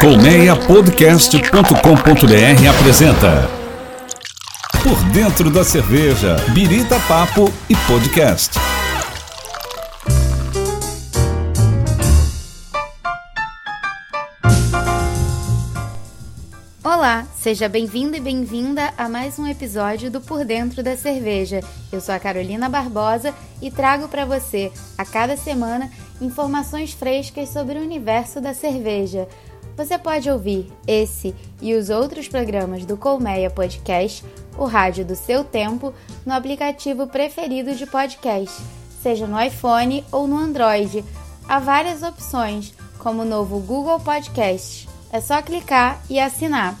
Colmeiapodcast.com.br apresenta Por Dentro da Cerveja, Birita Papo e Podcast. Olá, seja bem-vindo e bem-vinda a mais um episódio do Por Dentro da Cerveja. Eu sou a Carolina Barbosa e trago para você, a cada semana, informações frescas sobre o universo da cerveja. Você pode ouvir esse e os outros programas do Colmeia Podcast, o rádio do seu tempo, no aplicativo preferido de podcast, seja no iPhone ou no Android. Há várias opções, como o novo Google Podcast. É só clicar e assinar.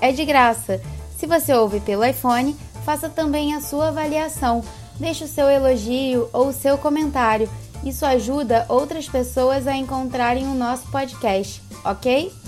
É de graça. Se você ouve pelo iPhone, faça também a sua avaliação. Deixe o seu elogio ou o seu comentário. Isso ajuda outras pessoas a encontrarem o nosso podcast, ok?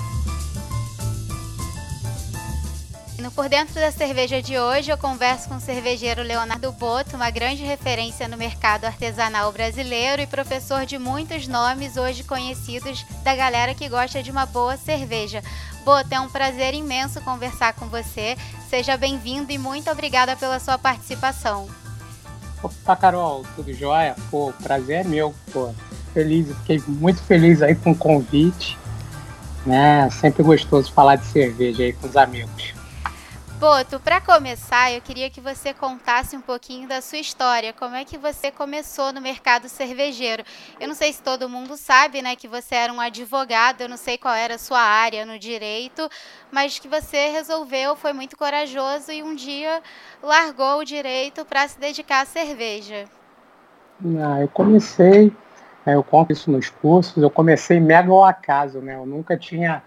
Por Dentro da Cerveja de hoje, eu converso com o cervejeiro Leonardo Boto, uma grande referência no mercado artesanal brasileiro e professor de muitos nomes hoje conhecidos da galera que gosta de uma boa cerveja. Boto, é um prazer imenso conversar com você. Seja bem-vindo e muito obrigada pela sua participação. Opa, Carol, tudo jóia? Pô, prazer é meu, pô. Feliz, fiquei muito feliz aí com o convite. Né? Sempre gostoso falar de cerveja aí com os amigos. Boto, para começar, eu queria que você contasse um pouquinho da sua história. Como é que você começou no mercado cervejeiro? Eu não sei se todo mundo sabe, né, que você era um advogado, eu não sei qual era a sua área no direito, mas que você resolveu, foi muito corajoso e um dia largou o direito para se dedicar à cerveja. Ah, eu comecei, né, eu conto isso nos cursos, eu comecei mega ao acaso, né? Eu nunca tinha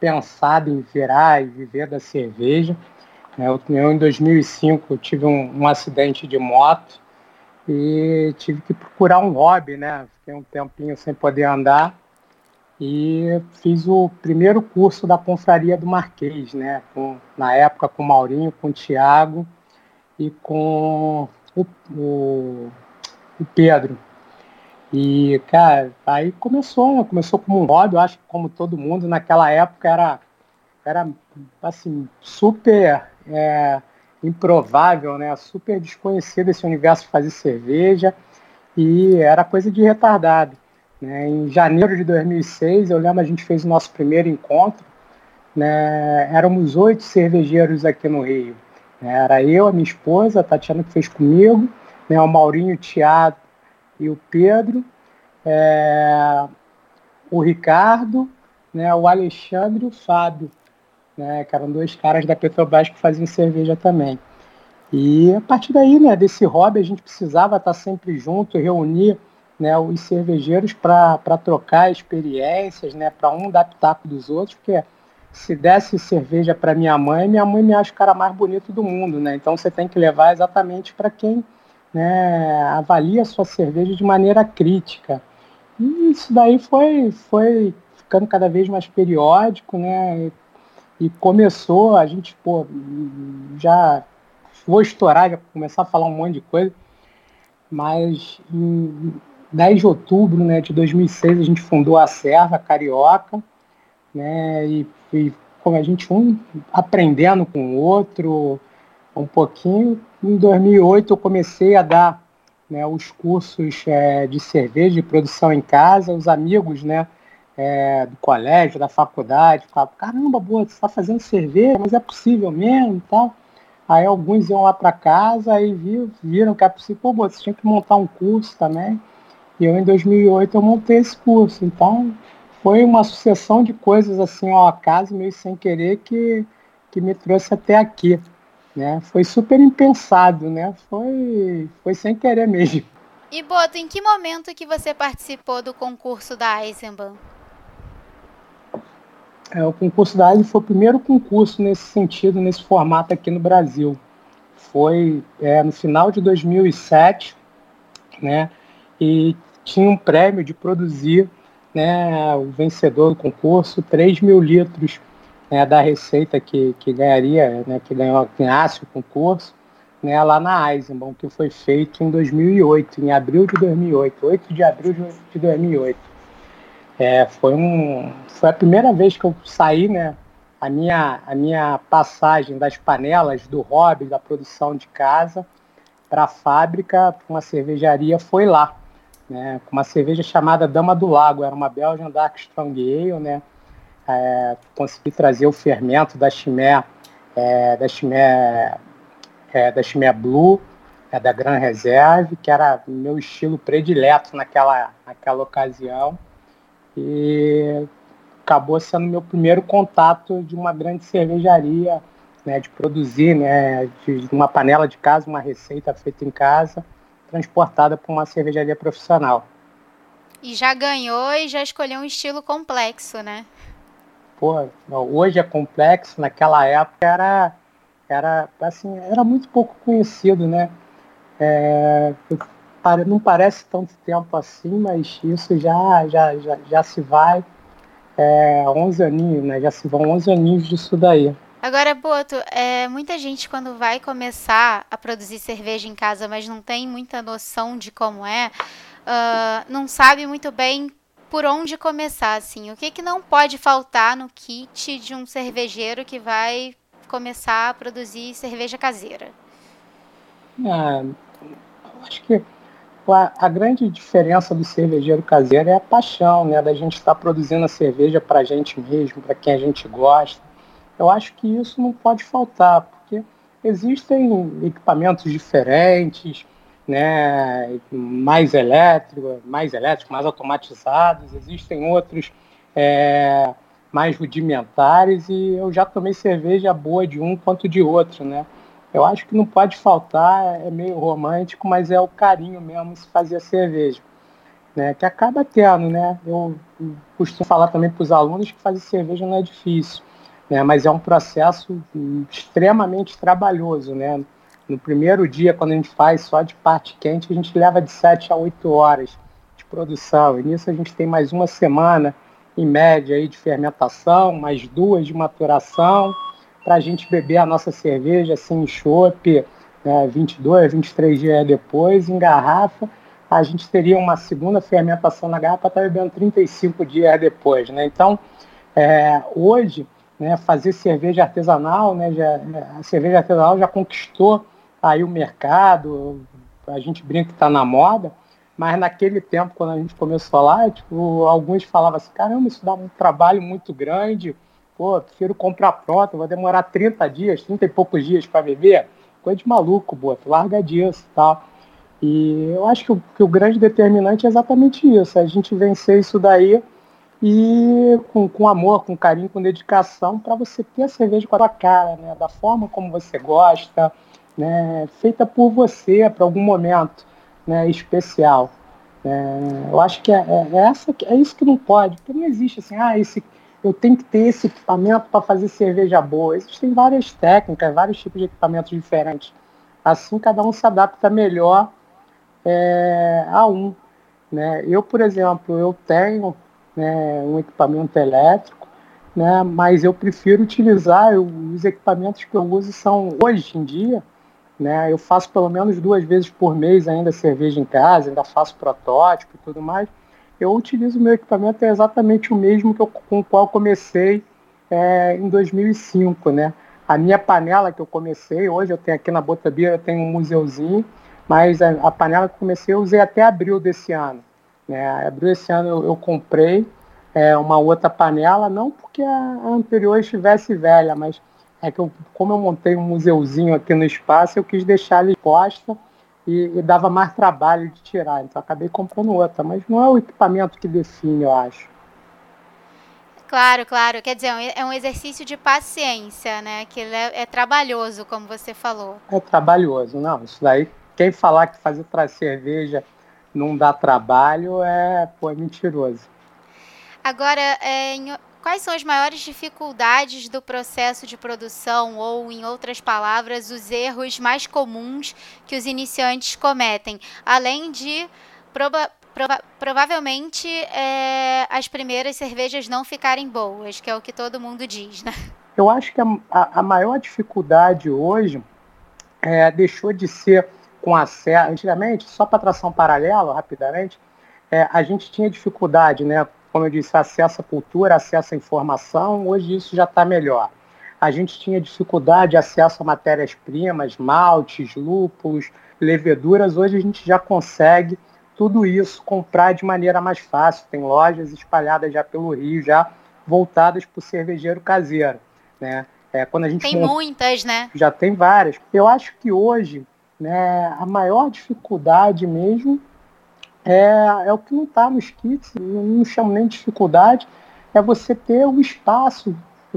pensado em virar e viver da cerveja. É, eu, em 2005, tive um, um, acidente de moto e tive que procurar um hobby, né? Fiquei um tempinho sem poder andar e fiz o primeiro curso da Confraria do Marquês, né? Com, na época com o Maurinho, com o Tiago e com o, o, o, Pedro. E, cara, aí começou, né? começou como um hobby, eu acho que como todo mundo naquela época era, era assim, super é, improvável, né? Super desconhecido esse universo de fazer cerveja e era coisa de retardado. Né? Em janeiro de 2006, eu lembro a gente fez o nosso primeiro encontro. Né? Éramos oito cervejeiros aqui no Rio. Né? Era eu, a minha esposa, a Tatiana que fez comigo, né? o Maurinho, o Thiago e o Pedro, é... o Ricardo, né? o Alexandre e o Fábio né, que eram dois caras da Petrobras que faziam cerveja também. E a partir daí, né, desse hobby, a gente precisava estar sempre junto, reunir né, os cervejeiros para trocar experiências, né, para um dar pitaco dos outros, porque se desse cerveja para minha mãe, minha mãe me acha o cara mais bonito do mundo, né? Então você tem que levar exatamente para quem né, avalia a sua cerveja de maneira crítica. E isso daí foi, foi ficando cada vez mais periódico, né? E começou, a gente, pô, já vou estourar, já começar a falar um monte de coisa, mas em 10 de outubro né, de 2006 a gente fundou a Serva Carioca, né, e, e como a gente um aprendendo com o outro um pouquinho. Em 2008 eu comecei a dar né, os cursos é, de cerveja, de produção em casa, os amigos, né, é, do colégio, da faculdade, falavam, caramba, boa, você está fazendo cerveja, mas é possível mesmo e tal. Aí alguns iam lá para casa e viram, viram que é possível, pô, boa, você tinha que montar um curso também. E eu, em 2008, eu montei esse curso. Então, foi uma sucessão de coisas assim, ao acaso, meio sem querer, que, que me trouxe até aqui. Né? Foi super impensado, né? Foi, foi sem querer mesmo. E Boto, em que momento que você participou do concurso da Eisenbahn? É, o concurso da ASE foi o primeiro concurso nesse sentido, nesse formato aqui no Brasil. Foi é, no final de 2007, né? E tinha um prêmio de produzir, né? O vencedor do concurso, 3 mil litros né, da receita que, que ganharia, né? Que ganhou, ganhasse o concurso, né? Lá na Eisenbahn, que foi feito em 2008, em abril de 2008, 8 de abril de 2008. É, foi, um, foi a primeira vez que eu saí, né? A minha, a minha passagem das panelas, do hobby, da produção de casa, para a fábrica, para uma cervejaria, foi lá. Né, com uma cerveja chamada Dama do Lago, era uma Belgian Dark Strong Ale, né? É, consegui trazer o fermento da chimé, é, da chimé, é, da chimé Blue, é, da Gran Reserve, que era meu estilo predileto naquela, naquela ocasião. E acabou sendo meu primeiro contato de uma grande cervejaria, né, de produzir, né, de uma panela de casa, uma receita feita em casa, transportada para uma cervejaria profissional. E já ganhou e já escolheu um estilo complexo, né? Pô, hoje é complexo, naquela época era, era assim, era muito pouco conhecido, né? É, não parece tanto tempo assim, mas isso já, já, já, já se vai é, 11 aninhos, né? Já se vão 11 aninhos disso daí. Agora, Boto, é, muita gente quando vai começar a produzir cerveja em casa, mas não tem muita noção de como é, uh, não sabe muito bem por onde começar, assim. O que, que não pode faltar no kit de um cervejeiro que vai começar a produzir cerveja caseira? Ah, acho que a, grande diferença do cervejeiro caseiro é a paixão, né? Da gente estar tá produzindo a cerveja para a gente mesmo, para quem a gente gosta. Eu acho que isso não pode faltar, porque existem equipamentos diferentes, né? Mais elétricos, mais elétricos, mais automatizados. Existem outros é, mais rudimentares e eu já tomei cerveja boa de um quanto de outro, né? Eu acho que não pode faltar, é meio romântico, mas é o carinho mesmo se fazer cerveja. Né, que acaba tendo, né? Eu costumo falar também para os alunos que fazer cerveja não é difícil, né? Mas é um processo extremamente trabalhoso, né? No primeiro dia, quando a gente faz só de parte quente, a gente leva de 7 a 8 horas de produção. E nisso a gente tem mais uma semana, em média, aí, de fermentação, mais duas de maturação, para a gente beber a nossa cerveja assim em chope, né, 22, 23 dias depois, em garrafa, a gente teria uma segunda fermentação na garrafa para estar bebendo 35 dias depois. Né? Então, é, hoje, né, fazer cerveja artesanal, né, já, a cerveja artesanal já conquistou aí o mercado, a gente brinca que está na moda, mas naquele tempo, quando a gente começou lá, tipo, alguns falavam assim, caramba, isso dá um trabalho muito grande, pô, prefiro comprar pronto, vou demorar 30 dias, 30 e poucos dias para beber, coisa de maluco, boto, larga disso tal. E eu acho que o, que o grande determinante é exatamente isso, a gente vencer isso daí e com, com amor, com carinho, com dedicação, para você ter a cerveja com a sua cara, né? da forma como você gosta, né? feita por você para algum momento né? especial. É, eu acho que é, é, é, essa, é isso que não pode, porque não existe assim, ah, esse, eu tenho que ter esse equipamento para fazer cerveja boa. Existem várias técnicas, vários tipos de equipamentos diferentes. Assim, cada um se adapta melhor é, a um. Né? Eu, por exemplo, eu tenho né, um equipamento elétrico, né, mas eu prefiro utilizar eu, os equipamentos que eu uso são hoje em dia. Né, eu faço pelo menos duas vezes por mês ainda cerveja em casa, ainda faço protótipo e tudo mais eu utilizo o meu equipamento é exatamente o mesmo que eu, com o qual comecei é, em 2005, né? A minha panela que eu comecei, hoje eu tenho aqui na Botabia, eu tenho um museuzinho, mas a, a, panela que eu comecei eu usei até abril desse ano. Né? Abril desse ano eu, eu comprei é, uma outra panela, não porque a, a anterior estivesse velha, mas é que eu, como eu montei um museuzinho aqui no espaço, eu quis deixar ela exposta e, e, dava mais trabalho de tirar. Então acabei comprando outra, mas não é o equipamento que define, eu acho. Claro, claro. Quer dizer, é um exercício de paciência, né? Que é, é trabalhoso, como você falou. É trabalhoso, não. Isso daí, quem falar que fazer para cerveja não dá trabalho é, pô, é mentiroso. Agora, é, em, Quais são as maiores dificuldades do processo de produção, ou, em outras palavras, os erros mais comuns que os iniciantes cometem, além de proba prova provavelmente é, as primeiras cervejas não ficarem boas, que é o que todo mundo diz, né? Eu acho que a, a, maior dificuldade hoje é, deixou de ser com a serra. Antigamente, só para tração paralela, rapidamente, é, a gente tinha dificuldade, né? Como eu disse, acesso à cultura, acesso à informação, hoje isso já está melhor. A gente tinha dificuldade de acesso a matérias-primas, maltes, lúpulos, leveduras, hoje a gente já consegue tudo isso comprar de maneira mais fácil. Tem lojas espalhadas já pelo Rio, já voltadas para o cervejeiro caseiro. Né? É, quando a gente tem monta, muitas, né? Já tem várias. Eu acho que hoje né, a maior dificuldade mesmo é, é o que não está nos kits, não, chamo nem de dificuldade, é você ter o espaço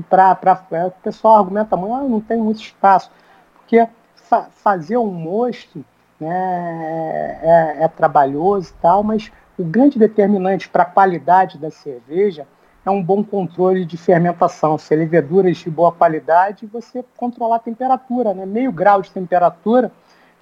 para. É, o pessoal argumenta muito, ah, não tem muito espaço. Porque fa fazer um mosto né, é, é, trabalhoso e tal, mas o grande determinante para a qualidade da cerveja é um bom controle de fermentação. Se é leveduras de boa qualidade, você controlar a temperatura, né? meio grau de temperatura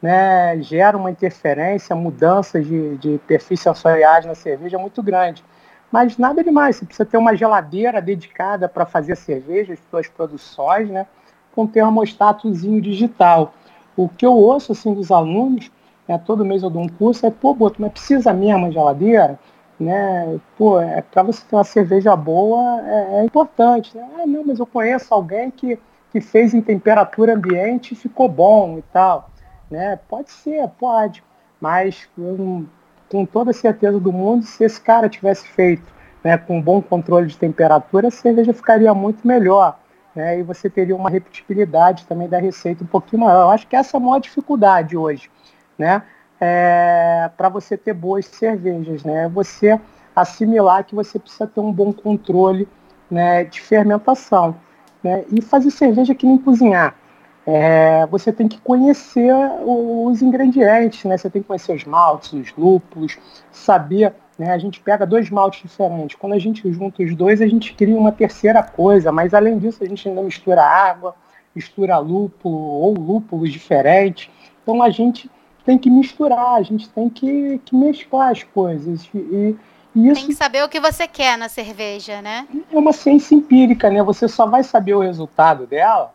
né, gera uma interferência, mudança de, de perfis sensoriais na cerveja muito grande. Mas nada demais, você precisa ter uma geladeira dedicada para fazer cerveja, as suas produções, né, com termostatozinho digital. O que eu ouço assim dos alunos, né, todo mês eu dou um curso, é, pô, Boto, mas precisa mesmo a geladeira? Né? Pô, é, para você ter uma cerveja boa é, é importante. Né? Ah, não, mas eu conheço alguém que, que fez em temperatura ambiente e ficou bom e tal. Né? Pode ser, pode. Mas um, com toda certeza do mundo, se esse cara tivesse feito né, com bom controle de temperatura, a cerveja ficaria muito melhor né, e você teria uma repetibilidade também da receita um pouquinho maior. Eu acho que essa é a maior dificuldade hoje, né, é, para você ter boas cervejas, né, é você assimilar que você precisa ter um bom controle né, de fermentação, né, e fazer cerveja que nem cozinhar. É, você tem que conhecer os ingredientes, né? Você tem que conhecer os maltes, os lúpulos, saber né? A gente pega dois maltes diferentes. Quando a gente junta os dois, a gente cria uma terceira coisa. Mas além disso, a gente ainda mistura água, mistura lúpulo ou lúpulos diferentes. Então a gente tem que misturar, a gente tem que, que mesclar as coisas. E, e isso tem que saber o que você quer na cerveja, né? É uma ciência empírica, né? Você só vai saber o resultado dela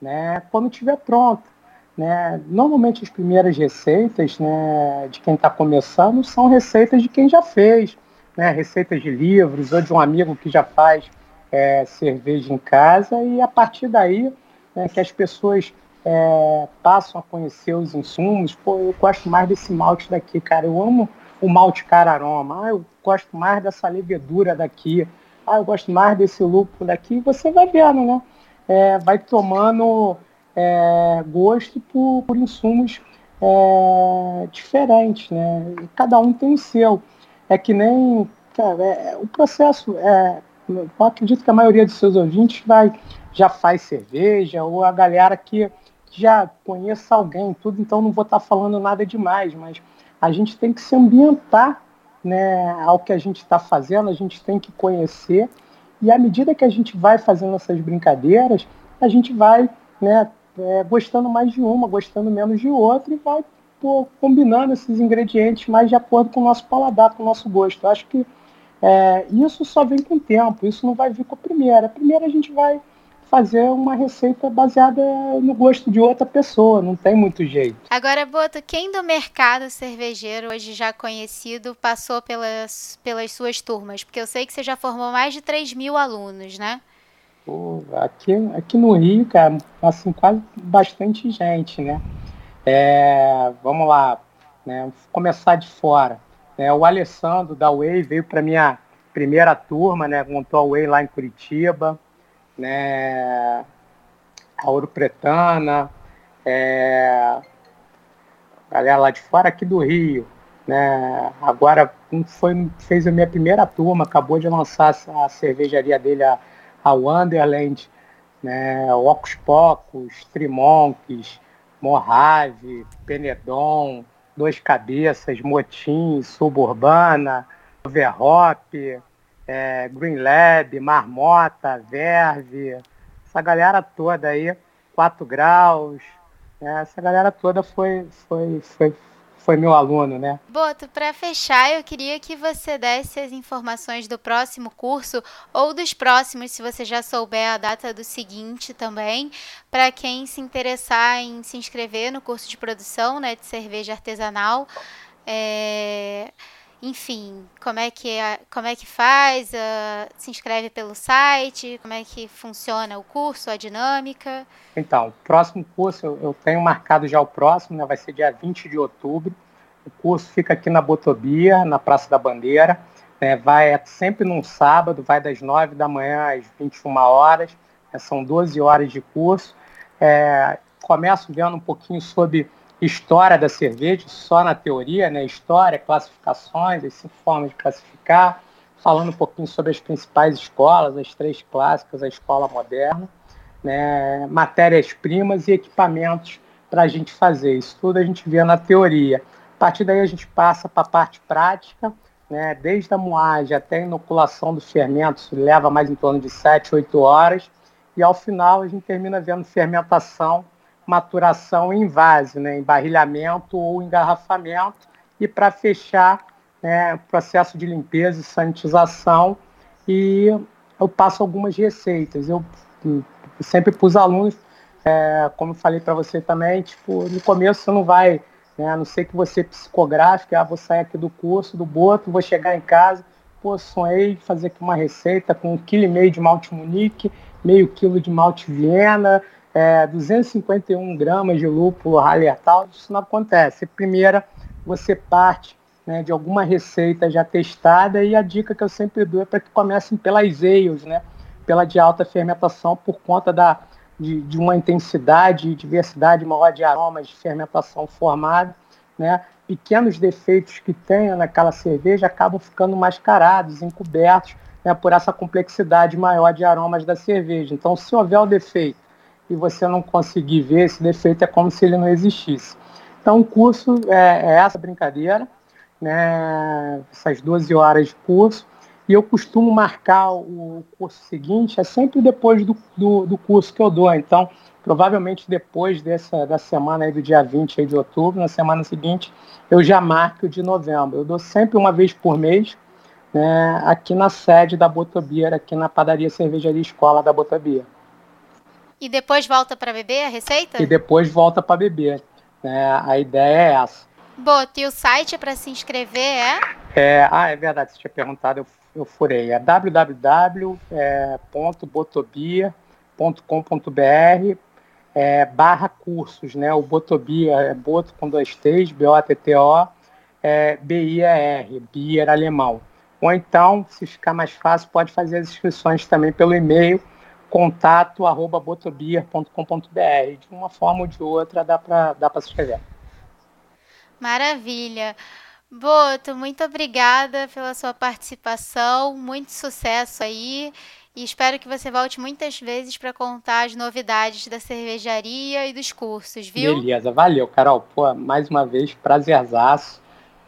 né, quando estiver pronto. Né? Normalmente as primeiras receitas né, de quem está começando são receitas de quem já fez, né? receitas de livros ou de um amigo que já faz é, cerveja em casa e a partir daí né, que as pessoas é, passam a conhecer os insumos. Pô, eu gosto mais desse malte daqui, cara. Eu amo o malte cararoma. Ah, eu gosto mais dessa levedura daqui. Ah, eu gosto mais desse lúpulo daqui. E você vai vendo, né? É, vai tomando é, gosto por, por insumos é, diferentes, né? E cada um tem o seu. É que nem cara, é, o processo. É, eu acredito que a maioria dos seus ouvintes vai já faz cerveja ou a galera que já conheça alguém, tudo. Então não vou estar falando nada demais, mas a gente tem que se ambientar, né, ao que a gente está fazendo. A gente tem que conhecer e à medida que a gente vai fazendo essas brincadeiras, a gente vai né, é, gostando mais de uma, gostando menos de outra e vai pô, combinando esses ingredientes mais de acordo com o nosso paladar, com o nosso gosto. Eu acho que é, isso só vem com o tempo, isso não vai vir com a primeira. A primeira a gente vai fazer uma receita baseada no gosto de outra pessoa, não tem muito jeito. Agora, Boto, quem do mercado cervejeiro, hoje já conhecido, passou pelas, pelas suas turmas? Porque eu sei que você já formou mais de 3 mil alunos, né? Pô, aqui, aqui no Rio, cara, assim, quase bastante gente, né? É, vamos lá, né? Vou começar de fora. É, o Alessandro da Way veio para minha primeira turma, né? Montou a Way lá em Curitiba, né? A Ouro Pretana, é, galera lá de fora aqui do Rio, né? Agora foi, fez a minha primeira turma, acabou de lançar a cervejaria dele, a a Wonderland, né, Ocus Pocos, Trimonques, Morrave, Penedon, Dois Cabeças, Motim, Suburbana, Overhop, é, Green Lab, Marmota, Verve, essa galera toda aí, 4 graus, né, essa galera toda foi, foi, foi, foi meu aluno, né? Boto, para fechar, eu queria que você desse as informações do próximo curso ou dos próximos, se você já souber a data do seguinte também, para quem se interessar em se inscrever no curso de produção né, de cerveja artesanal. É... enfim, como é que, é, como é que faz? Uh, se inscreve pelo site? Como é que funciona o curso, a dinâmica? Então, o próximo curso, eu, eu tenho marcado já o próximo, né, vai ser dia 20 de outubro. O curso fica aqui na Botobia, na Praça da Bandeira. Né, vai é sempre num sábado, vai das 9 da manhã às 21 horas. Né, são 12 horas de curso. É, começo vendo um pouquinho sobre história da cerveja, só na teoria, né? História, classificações, as formas de classificar, falando um pouquinho sobre as principais escolas, as três clássicas, a escola moderna, né? matérias-primas e equipamentos para a gente fazer. Isso tudo a gente vê na teoria. A partir daí a gente passa para a parte prática, né? desde a moagem até a inoculação do fermento, isso leva mais em torno de 7, 8 horas, e ao final a gente termina vendo fermentação maturação em vase, né, embarrilhamento ou engarrafamento, e para fechar, né, processo de limpeza e sanitização. E eu passo algumas receitas. Eu, eu sempre os alunos, é, como falei para você também, tipo, no começo você não vai, né, a não ser que você psicográfico, ah, vou sair aqui do curso, do boto, vou chegar em casa, pô, sonhei fazer aqui uma receita com um quilo e meio de malte munique, meio quilo de malte Viena, é, 251 gramas de lúpulo Hallertau, isso não acontece. Primeiro, você parte né, de alguma receita já testada e a dica que eu sempre dou é para que comecem pelas ales, né, pela de alta fermentação, por conta da, de, de uma intensidade e diversidade maior de aromas de fermentação formada. Né, pequenos defeitos que tenha naquela cerveja acabam ficando mascarados, encobertos né, por essa complexidade maior de aromas da cerveja. Então, se houver o defeito e você não conseguir ver esse defeito, é como se ele não existisse. Então, o curso é, é essa brincadeira, né, essas 12 horas de curso, e eu costumo marcar o curso seguinte, é sempre depois do, do, do curso que eu dou. Então, provavelmente depois dessa da semana aí do dia 20 aí de outubro, na semana seguinte, eu já marco de novembro. Eu dou sempre uma vez por mês, né, aqui na sede da Botobia, aqui na padaria Cervejaria Escola da Botobia. E depois volta para beber a receita? E depois volta para beber. É, a ideia é essa. Boto, e o site para se inscrever é? é? Ah, é verdade, você tinha perguntado, eu, eu furei. É www.botobia.com.br é, barra cursos, né? O Botobia é boto com dois T's, B-O-T-T-O, é, B-I-E-R, Bier alemão. Ou então, se ficar mais fácil, pode fazer as inscrições também pelo e-mail contato arroba botobier.com.br. De uma forma ou de outra dá para dá se escrever. Maravilha. Boto, muito obrigada pela sua participação, muito sucesso aí e espero que você volte muitas vezes para contar as novidades da cervejaria e dos cursos, viu? Beleza, valeu, Carol. Pô, mais uma vez, prazerzaço.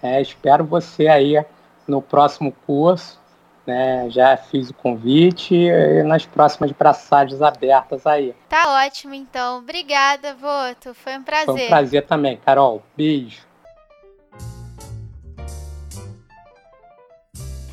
É, espero você aí no próximo curso né? Já fiz o convite e nas próximas braçagens abertas aí. Tá ótimo, então. Obrigada, Voto. Foi um prazer. Foi um prazer também, Carol. Beijo.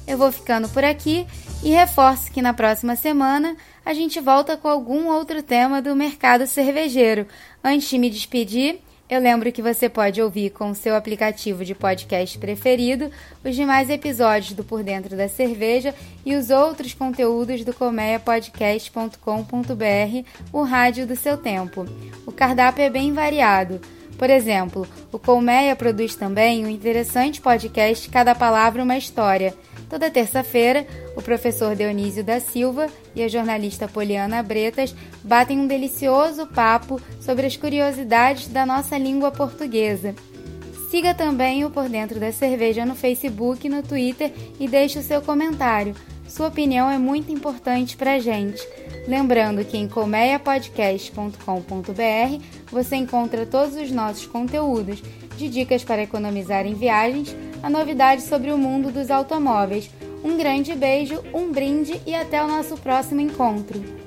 Eu vou ficando por aqui e reforço que na próxima semana a gente volta com algum outro tema do mercado cervejeiro. Antes de me despedir, eu lembro que você pode ouvir com o seu aplicativo de podcast preferido os demais episódios do Por Dentro da Cerveja e os outros conteúdos do colmeiapodcast.com.br, o rádio do seu tempo. O cardápio é bem variado. Por exemplo, o Colmeia produz também um interessante podcast Cada Palavra Uma História Toda terça-feira, o professor Dionísio da Silva e a jornalista Poliana Bretas batem um delicioso papo sobre as curiosidades da nossa língua portuguesa. Siga também o Por Dentro da Cerveja no Facebook no Twitter e deixe o seu comentário. Sua opinião é muito importante para a gente. Lembrando que em colmeiapodcast.com.br você encontra todos os nossos conteúdos, de dicas para economizar em viagens a novidade sobre o mundo dos automóveis. Um grande beijo, um brinde e até o nosso próximo encontro.